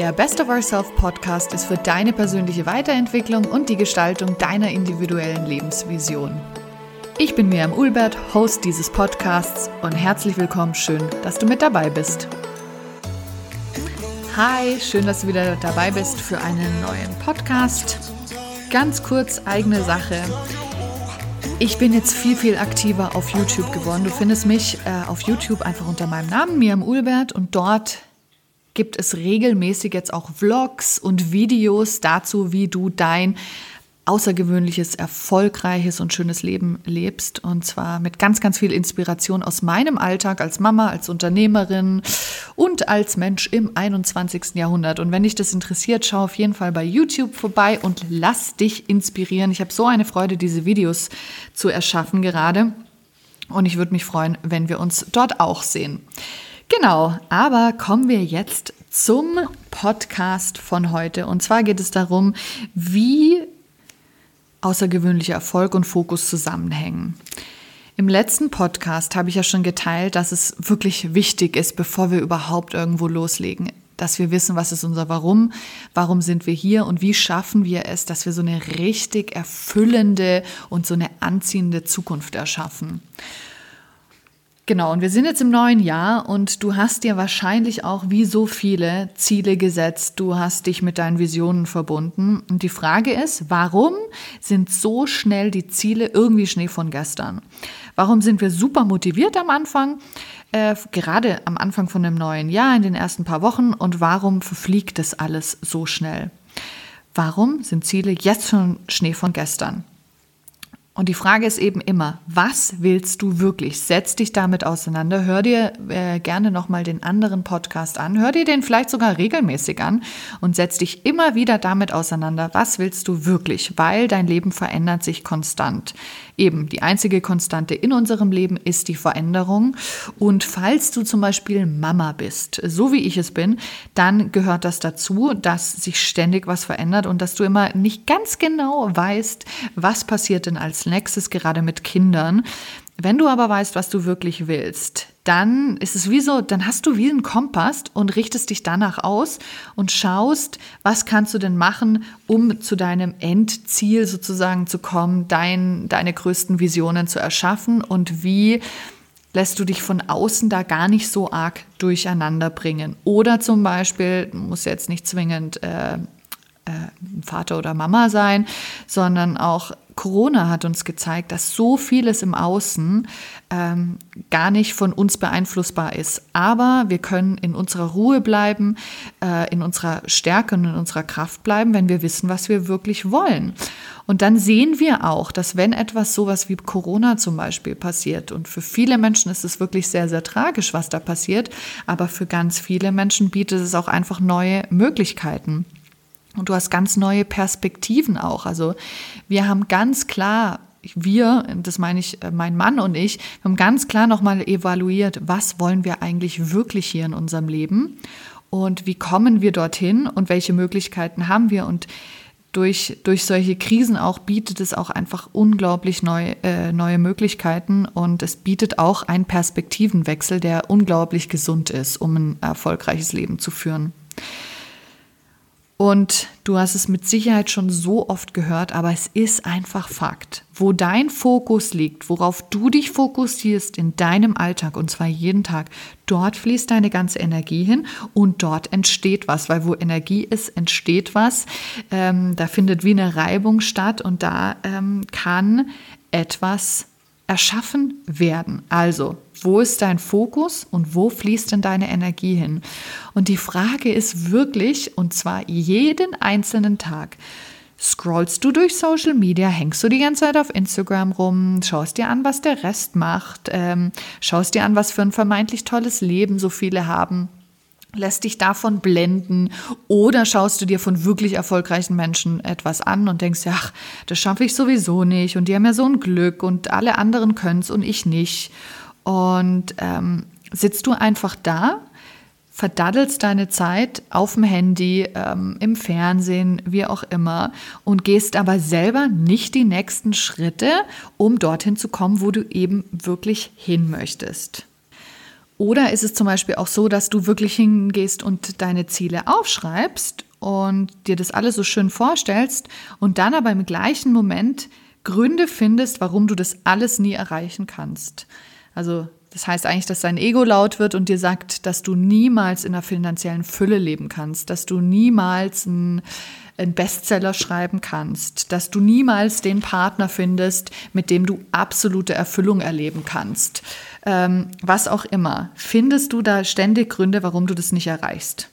Der Best of Ourself Podcast ist für deine persönliche Weiterentwicklung und die Gestaltung deiner individuellen Lebensvision. Ich bin Miriam Ulbert, Host dieses Podcasts und herzlich willkommen, schön, dass du mit dabei bist. Hi, schön, dass du wieder dabei bist für einen neuen Podcast. Ganz kurz eigene Sache. Ich bin jetzt viel, viel aktiver auf YouTube geworden. Du findest mich äh, auf YouTube einfach unter meinem Namen, Miriam Ulbert, und dort gibt es regelmäßig jetzt auch Vlogs und Videos dazu, wie du dein außergewöhnliches, erfolgreiches und schönes Leben lebst. Und zwar mit ganz, ganz viel Inspiration aus meinem Alltag als Mama, als Unternehmerin und als Mensch im 21. Jahrhundert. Und wenn dich das interessiert, schau auf jeden Fall bei YouTube vorbei und lass dich inspirieren. Ich habe so eine Freude, diese Videos zu erschaffen gerade. Und ich würde mich freuen, wenn wir uns dort auch sehen. Genau, aber kommen wir jetzt zum Podcast von heute. Und zwar geht es darum, wie außergewöhnlicher Erfolg und Fokus zusammenhängen. Im letzten Podcast habe ich ja schon geteilt, dass es wirklich wichtig ist, bevor wir überhaupt irgendwo loslegen, dass wir wissen, was ist unser Warum, warum sind wir hier und wie schaffen wir es, dass wir so eine richtig erfüllende und so eine anziehende Zukunft erschaffen. Genau, und wir sind jetzt im neuen Jahr und du hast dir wahrscheinlich auch wie so viele Ziele gesetzt. Du hast dich mit deinen Visionen verbunden. Und die Frage ist, warum sind so schnell die Ziele irgendwie Schnee von gestern? Warum sind wir super motiviert am Anfang, äh, gerade am Anfang von einem neuen Jahr, in den ersten paar Wochen? Und warum verfliegt das alles so schnell? Warum sind Ziele jetzt schon Schnee von gestern? Und die Frage ist eben immer, was willst du wirklich? Setz dich damit auseinander. Hör dir äh, gerne nochmal den anderen Podcast an. Hör dir den vielleicht sogar regelmäßig an und setz dich immer wieder damit auseinander. Was willst du wirklich? Weil dein Leben verändert sich konstant. Eben, die einzige Konstante in unserem Leben ist die Veränderung. Und falls du zum Beispiel Mama bist, so wie ich es bin, dann gehört das dazu, dass sich ständig was verändert und dass du immer nicht ganz genau weißt, was passiert denn als nächstes gerade mit Kindern. Wenn du aber weißt, was du wirklich willst, dann ist es wie so, dann hast du wie einen Kompass und richtest dich danach aus und schaust, was kannst du denn machen, um zu deinem Endziel sozusagen zu kommen, dein, deine größten Visionen zu erschaffen und wie lässt du dich von außen da gar nicht so arg durcheinander bringen. Oder zum Beispiel, muss jetzt nicht zwingend äh, äh, Vater oder Mama sein, sondern auch Corona hat uns gezeigt, dass so vieles im Außen ähm, gar nicht von uns beeinflussbar ist. Aber wir können in unserer Ruhe bleiben, äh, in unserer Stärke und in unserer Kraft bleiben, wenn wir wissen, was wir wirklich wollen. Und dann sehen wir auch, dass wenn etwas sowas wie Corona zum Beispiel passiert, und für viele Menschen ist es wirklich sehr, sehr tragisch, was da passiert, aber für ganz viele Menschen bietet es auch einfach neue Möglichkeiten. Und du hast ganz neue Perspektiven auch. Also wir haben ganz klar, wir, das meine ich, äh, mein Mann und ich, haben ganz klar nochmal evaluiert, was wollen wir eigentlich wirklich hier in unserem Leben und wie kommen wir dorthin und welche Möglichkeiten haben wir und durch, durch solche Krisen auch bietet es auch einfach unglaublich neu, äh, neue Möglichkeiten und es bietet auch einen Perspektivenwechsel, der unglaublich gesund ist, um ein erfolgreiches Leben zu führen. Und du hast es mit Sicherheit schon so oft gehört, aber es ist einfach Fakt. Wo dein Fokus liegt, worauf du dich fokussierst in deinem Alltag und zwar jeden Tag, dort fließt deine ganze Energie hin und dort entsteht was, weil wo Energie ist, entsteht was. Ähm, da findet wie eine Reibung statt und da ähm, kann etwas erschaffen werden. Also, wo ist dein Fokus und wo fließt denn deine Energie hin? Und die Frage ist wirklich, und zwar jeden einzelnen Tag, Scrollst du durch Social Media, hängst du die ganze Zeit auf Instagram rum, schaust dir an, was der Rest macht, ähm, schaust dir an, was für ein vermeintlich tolles Leben so viele haben? Lässt dich davon blenden? Oder schaust du dir von wirklich erfolgreichen Menschen etwas an und denkst, ach, das schaffe ich sowieso nicht und die haben ja so ein Glück und alle anderen können es und ich nicht. Und ähm, sitzt du einfach da, verdaddelst deine Zeit auf dem Handy, ähm, im Fernsehen, wie auch immer, und gehst aber selber nicht die nächsten Schritte, um dorthin zu kommen, wo du eben wirklich hin möchtest. Oder ist es zum Beispiel auch so, dass du wirklich hingehst und deine Ziele aufschreibst und dir das alles so schön vorstellst und dann aber im gleichen Moment Gründe findest, warum du das alles nie erreichen kannst. Also das heißt eigentlich, dass dein Ego laut wird und dir sagt, dass du niemals in einer finanziellen Fülle leben kannst, dass du niemals einen, einen Bestseller schreiben kannst, dass du niemals den Partner findest, mit dem du absolute Erfüllung erleben kannst. Ähm, was auch immer. Findest du da ständig Gründe, warum du das nicht erreichst?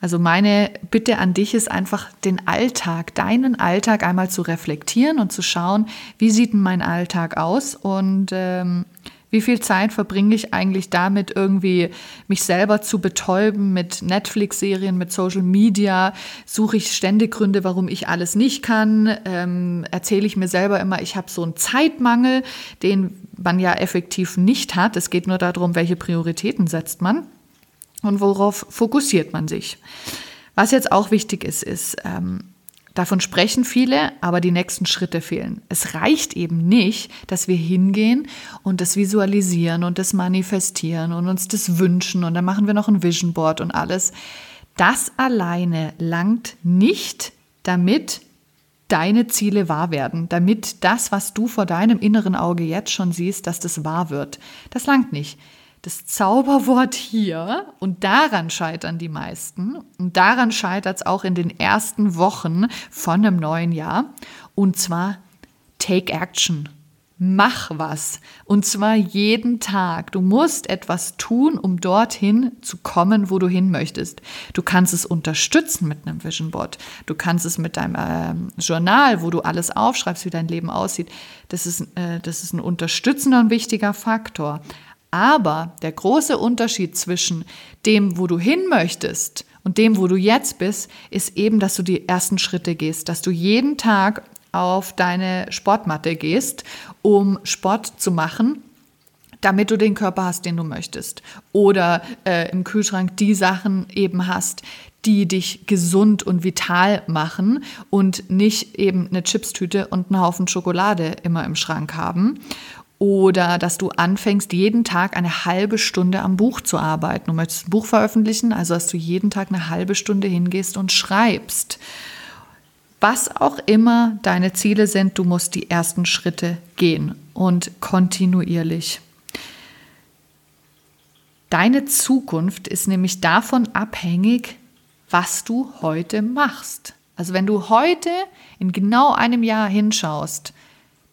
Also meine Bitte an dich ist einfach, den Alltag, deinen Alltag einmal zu reflektieren und zu schauen, wie sieht denn mein Alltag aus und ähm, wie viel Zeit verbringe ich eigentlich damit, irgendwie mich selber zu betäuben mit Netflix-Serien, mit Social Media? Suche ich ständig Gründe, warum ich alles nicht kann? Ähm, erzähle ich mir selber immer, ich habe so einen Zeitmangel, den man ja effektiv nicht hat. Es geht nur darum, welche Prioritäten setzt man und worauf fokussiert man sich. Was jetzt auch wichtig ist, ist, ähm, davon sprechen viele, aber die nächsten Schritte fehlen. Es reicht eben nicht, dass wir hingehen und das visualisieren und das manifestieren und uns das wünschen und dann machen wir noch ein Vision Board und alles. Das alleine langt nicht, damit deine Ziele wahr werden, damit das, was du vor deinem inneren Auge jetzt schon siehst, dass das wahr wird. Das langt nicht das Zauberwort hier und daran scheitern die meisten und daran scheitert es auch in den ersten Wochen von einem neuen Jahr und zwar Take Action. Mach was und zwar jeden Tag. Du musst etwas tun, um dorthin zu kommen, wo du hin möchtest. Du kannst es unterstützen mit einem Vision Board. Du kannst es mit deinem äh, Journal, wo du alles aufschreibst, wie dein Leben aussieht. Das ist, äh, das ist ein unterstützender und wichtiger Faktor. Aber der große Unterschied zwischen dem, wo du hin möchtest und dem, wo du jetzt bist, ist eben, dass du die ersten Schritte gehst, dass du jeden Tag auf deine Sportmatte gehst, um Sport zu machen, damit du den Körper hast, den du möchtest. Oder äh, im Kühlschrank die Sachen eben hast, die dich gesund und vital machen und nicht eben eine Chipstüte und einen Haufen Schokolade immer im Schrank haben. Oder dass du anfängst, jeden Tag eine halbe Stunde am Buch zu arbeiten. Du möchtest ein Buch veröffentlichen, also dass du jeden Tag eine halbe Stunde hingehst und schreibst. Was auch immer deine Ziele sind, du musst die ersten Schritte gehen und kontinuierlich. Deine Zukunft ist nämlich davon abhängig, was du heute machst. Also wenn du heute in genau einem Jahr hinschaust,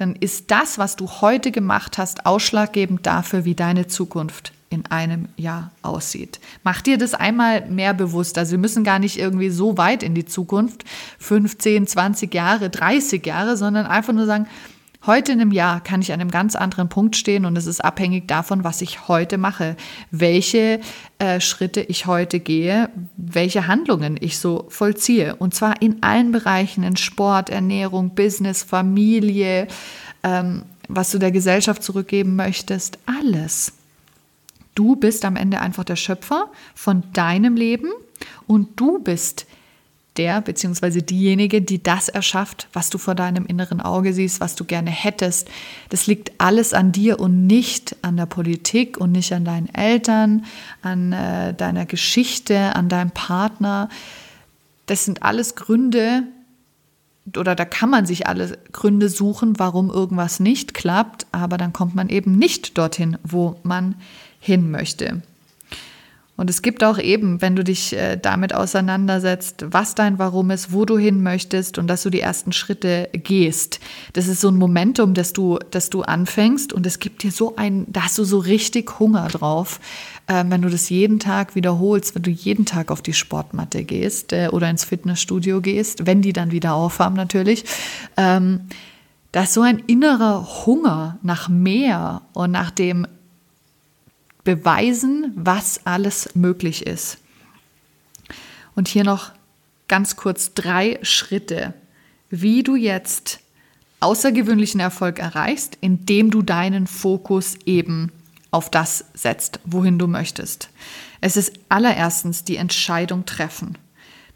dann ist das, was du heute gemacht hast, ausschlaggebend dafür, wie deine Zukunft in einem Jahr aussieht. Mach dir das einmal mehr bewusst. Also wir müssen gar nicht irgendwie so weit in die Zukunft, 15, 20 Jahre, 30 Jahre, sondern einfach nur sagen, Heute in einem Jahr kann ich an einem ganz anderen Punkt stehen und es ist abhängig davon, was ich heute mache, welche äh, Schritte ich heute gehe, welche Handlungen ich so vollziehe. Und zwar in allen Bereichen, in Sport, Ernährung, Business, Familie, ähm, was du der Gesellschaft zurückgeben möchtest, alles. Du bist am Ende einfach der Schöpfer von deinem Leben und du bist der bzw. diejenige, die das erschafft, was du vor deinem inneren Auge siehst, was du gerne hättest. Das liegt alles an dir und nicht an der Politik und nicht an deinen Eltern, an äh, deiner Geschichte, an deinem Partner. Das sind alles Gründe, oder da kann man sich alle Gründe suchen, warum irgendwas nicht klappt, aber dann kommt man eben nicht dorthin, wo man hin möchte. Und es gibt auch eben, wenn du dich äh, damit auseinandersetzt, was dein Warum ist, wo du hin möchtest und dass du die ersten Schritte gehst. Das ist so ein Momentum, dass du, dass du anfängst und es gibt dir so ein, da hast du so richtig Hunger drauf, äh, wenn du das jeden Tag wiederholst, wenn du jeden Tag auf die Sportmatte gehst äh, oder ins Fitnessstudio gehst, wenn die dann wieder aufhaben natürlich. Ähm, da ist so ein innerer Hunger nach mehr und nach dem beweisen, was alles möglich ist. Und hier noch ganz kurz drei Schritte, wie du jetzt außergewöhnlichen Erfolg erreichst, indem du deinen Fokus eben auf das setzt, wohin du möchtest. Es ist allererstens die Entscheidung treffen.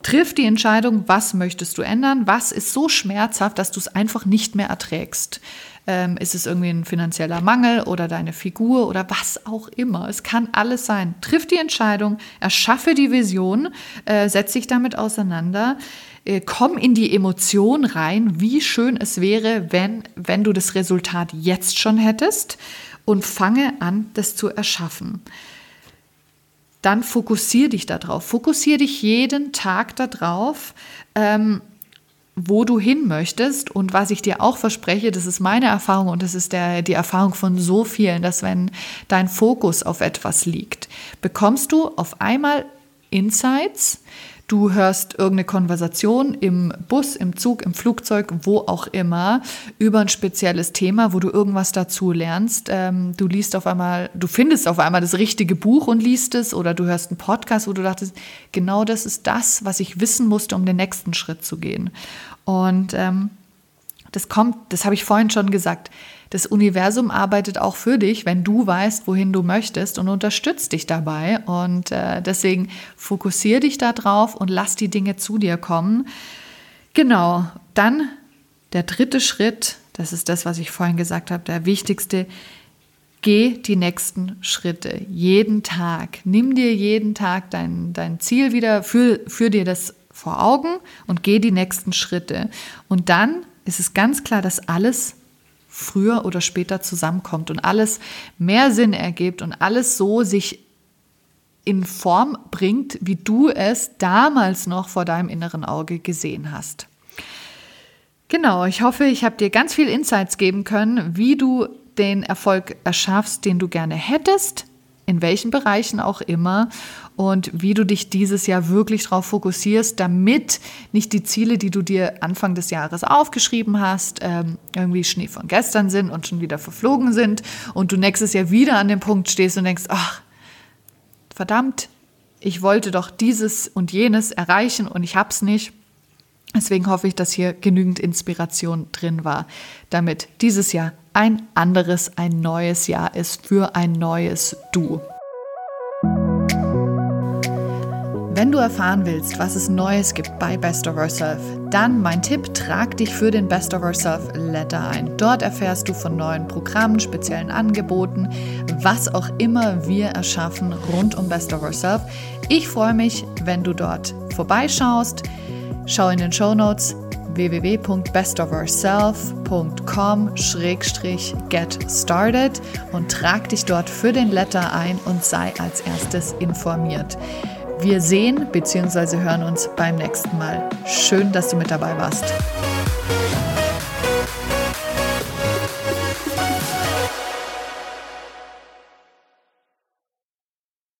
Triff die Entscheidung, was möchtest du ändern, was ist so schmerzhaft, dass du es einfach nicht mehr erträgst. Ähm, ist es irgendwie ein finanzieller Mangel oder deine Figur oder was auch immer? Es kann alles sein. Triff die Entscheidung, erschaffe die Vision, äh, setz dich damit auseinander äh, komm in die Emotion rein, wie schön es wäre, wenn, wenn du das Resultat jetzt schon hättest und fange an, das zu erschaffen. Dann fokussiere dich darauf. Fokussiere dich jeden Tag darauf, ähm, wo du hin möchtest. Und was ich dir auch verspreche, das ist meine Erfahrung und das ist der, die Erfahrung von so vielen, dass wenn dein Fokus auf etwas liegt, bekommst du auf einmal Insights, Du hörst irgendeine Konversation im Bus, im Zug, im Flugzeug, wo auch immer, über ein spezielles Thema, wo du irgendwas dazu lernst. Ähm, du liest auf einmal, du findest auf einmal das richtige Buch und liest es oder du hörst einen Podcast, wo du dachtest, genau das ist das, was ich wissen musste, um den nächsten Schritt zu gehen. Und ähm, das kommt, das habe ich vorhin schon gesagt. Das Universum arbeitet auch für dich, wenn du weißt, wohin du möchtest und unterstützt dich dabei. Und äh, deswegen fokussiere dich da drauf und lass die Dinge zu dir kommen. Genau, dann der dritte Schritt, das ist das, was ich vorhin gesagt habe, der wichtigste. Geh die nächsten Schritte jeden Tag. Nimm dir jeden Tag dein, dein Ziel wieder, führ, führ dir das vor Augen und geh die nächsten Schritte. Und dann ist es ganz klar, dass alles früher oder später zusammenkommt und alles mehr Sinn ergibt und alles so sich in Form bringt, wie du es damals noch vor deinem inneren Auge gesehen hast. Genau, ich hoffe, ich habe dir ganz viel Insights geben können, wie du den Erfolg erschaffst, den du gerne hättest in welchen Bereichen auch immer und wie du dich dieses Jahr wirklich darauf fokussierst, damit nicht die Ziele, die du dir Anfang des Jahres aufgeschrieben hast, ähm, irgendwie Schnee von gestern sind und schon wieder verflogen sind und du nächstes Jahr wieder an dem Punkt stehst und denkst, ach, verdammt, ich wollte doch dieses und jenes erreichen und ich hab's nicht. Deswegen hoffe ich, dass hier genügend Inspiration drin war, damit dieses Jahr ein anderes, ein neues Jahr ist für ein neues Du. Wenn du erfahren willst, was es Neues gibt bei Best of Ourself, dann mein Tipp, trag dich für den Best of Ourself Letter ein. Dort erfährst du von neuen Programmen, speziellen Angeboten, was auch immer wir erschaffen rund um Best of Ourself. Ich freue mich, wenn du dort vorbeischaust. Schau in den Show Notes www.bestofourself.com-get started und trag dich dort für den Letter ein und sei als erstes informiert. Wir sehen bzw. hören uns beim nächsten Mal. Schön, dass du mit dabei warst.